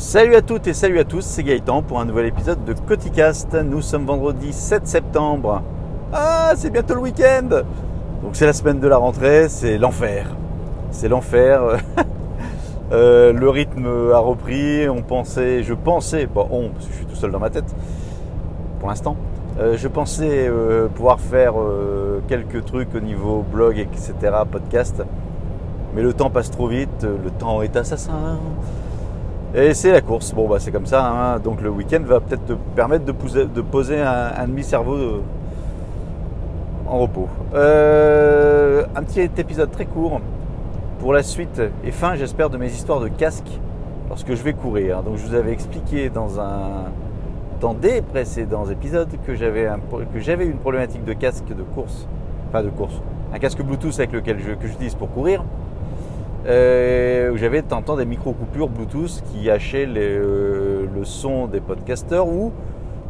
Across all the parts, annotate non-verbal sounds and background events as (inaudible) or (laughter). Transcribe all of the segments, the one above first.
Salut à toutes et salut à tous, c'est Gaëtan pour un nouvel épisode de Coticast. Nous sommes vendredi 7 septembre. Ah, c'est bientôt le week-end Donc c'est la semaine de la rentrée, c'est l'enfer. C'est l'enfer. (laughs) Euh, le rythme a repris, on pensait, je pensais, bon on, parce que je suis tout seul dans ma tête, pour l'instant, euh, je pensais euh, pouvoir faire quelques trucs au niveau blog, etc., podcast, mais le temps passe trop vite, le temps est assassin. Et c'est la course. Bon, bah, c'est comme ça. Hein. Donc le week-end va peut-être te permettre de poser, un, demi-cerveau en repos. un petit épisode très court pour la suite et fin, j'espère, de mes histoires de casque lorsque je vais courir. Donc je vous avais expliqué dans un dans des précédents épisodes que j'avais une problématique de casque de course, pas de course, un casque Bluetooth avec lequel que j'utilise pour courir, euh, où j'avais de des micro coupures Bluetooth qui hachaient euh, le son des podcasters ou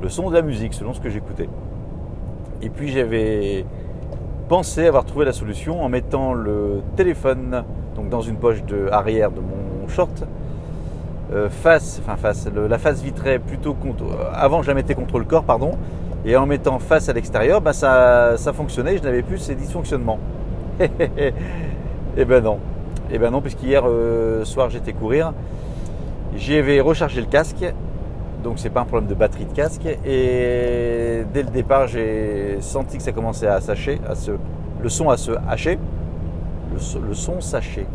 le son de la musique selon ce que j'écoutais. Et puis j'avais pensé avoir trouvé la solution en mettant le téléphone donc dans une poche de arrière de mon short, euh, face, enfin face, la face vitrée plutôt contre, euh, avant je la mettais contre le corps, pardon, et en mettant face à l'extérieur, bah ça, ça fonctionnait, je n'avais plus ces dysfonctionnements. (laughs) eh ben non, et eh ben non, puisqu'hier euh, soir j'étais courir, j'avais rechargé le casque, donc c'est pas un problème de batterie de casque, et dès le départ j'ai senti que ça commençait à s'hacher, à se, le son à se hacher le, son sachet.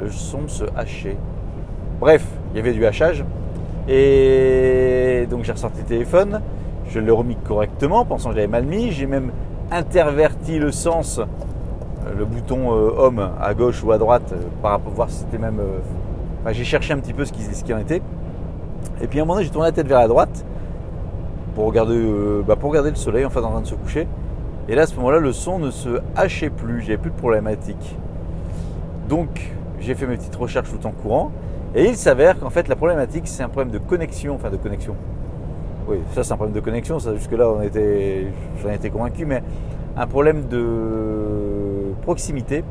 Le son se hachait. Bref, il y avait du hachage. Et donc j'ai ressorti le téléphone, je l'ai remis correctement, pensant que j'avais mal mis. J'ai même interverti le sens, le bouton euh, homme à gauche ou à droite, euh, par rapport voir si c'était même. j'ai cherché un petit peu ce qui, ce qui en était. Et puis à un moment donné, j'ai tourné la tête vers la droite pour regarder, bah, pour regarder le soleil en fait en train de se coucher. Et là, à ce moment-là, le son ne se hachait plus, j'avais plus de problématique. Donc, j'ai fait mes petites recherches tout en courant. Et il s'avère qu'en fait, la problématique, c'est un problème de connexion, enfin de connexion. Oui, ça, c'est un problème de connexion. Jusque-là, on était, j'en étais convaincu, mais un problème de proximité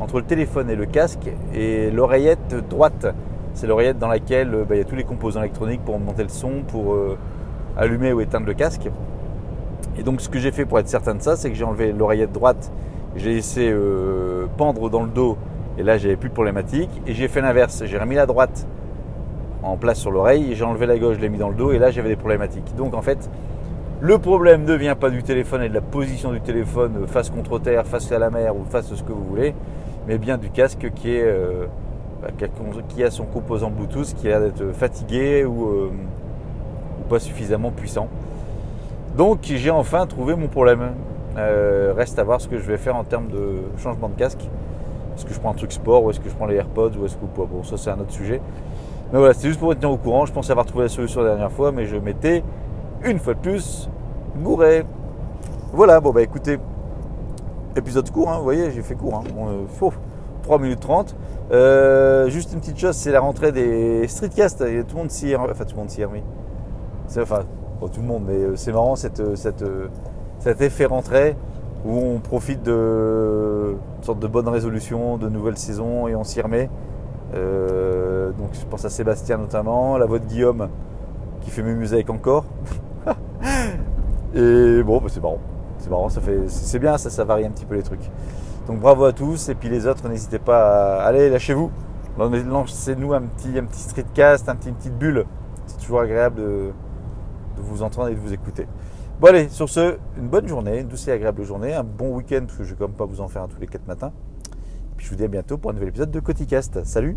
entre le téléphone et le casque et l'oreillette droite. C'est l'oreillette dans laquelle bah, il y a tous les composants électroniques pour monter le son, pour euh, allumer ou éteindre le casque. Et donc ce que j'ai fait pour être certain de ça, c'est que j'ai enlevé l'oreillette droite, j'ai laissé euh, pendre dans le dos, et là j'avais plus de problématique. Et j'ai fait l'inverse, j'ai remis la droite en place sur l'oreille, j'ai enlevé la gauche, je l'ai mis dans le dos, et là j'avais des problématiques. Donc en fait, le problème ne vient pas du téléphone et de la position du téléphone face contre terre, face à la mer ou face à ce que vous voulez, mais bien du casque qui est euh, bah, qui a son composant Bluetooth qui a l'air d'être fatigué ou, euh, pas suffisamment puissant. Donc j'ai enfin trouvé mon problème. Euh, reste à voir ce que je vais faire en termes de changement de casque. Est-ce que je prends un truc sport ou est-ce que je prends les AirPods ou est-ce que pas? Bon, ça c'est un autre sujet. Mais voilà, c'était juste pour vous tenir au courant. Je pensais avoir trouvé la solution la dernière fois, mais je m'étais une fois de plus gouré. Voilà, bon bah écoutez, épisode court, hein, vous voyez, j'ai fait court. Hein. Bon, 3 euh, minutes 30. Euh, juste une petite chose, c'est la rentrée des streetcasts. Tout le monde s'y est Enfin, tout le monde s'y est remis. Enfin, pour tout le monde, mais euh, c'est marrant cette, cette, cet effet rentrée où on profite de une sorte de bonne résolution, de nouvelles saisons et on s'y remet. donc je pense à Sébastien notamment, la voix de Guillaume qui fait mes musiques encore. Et bon, bah, c'est marrant. C'est marrant, ça fait, c'est bien, ça, ça varie un petit peu les trucs. Donc bravo à tous et puis les autres, n'hésitez pas à aller, lâchez-vous. Lancez-nous un petit, un petit streetcast, un petit, une petite bulle. C'est toujours agréable de, de vous entendre et de vous écouter. Bon allez, sur ce, une bonne journée, une douce et agréable journée, un bon week-end, parce que je ne vais quand pas vous en faire tous les quatre matins. Puis je vous dis à bientôt pour un nouvel épisode de Coticast. Salut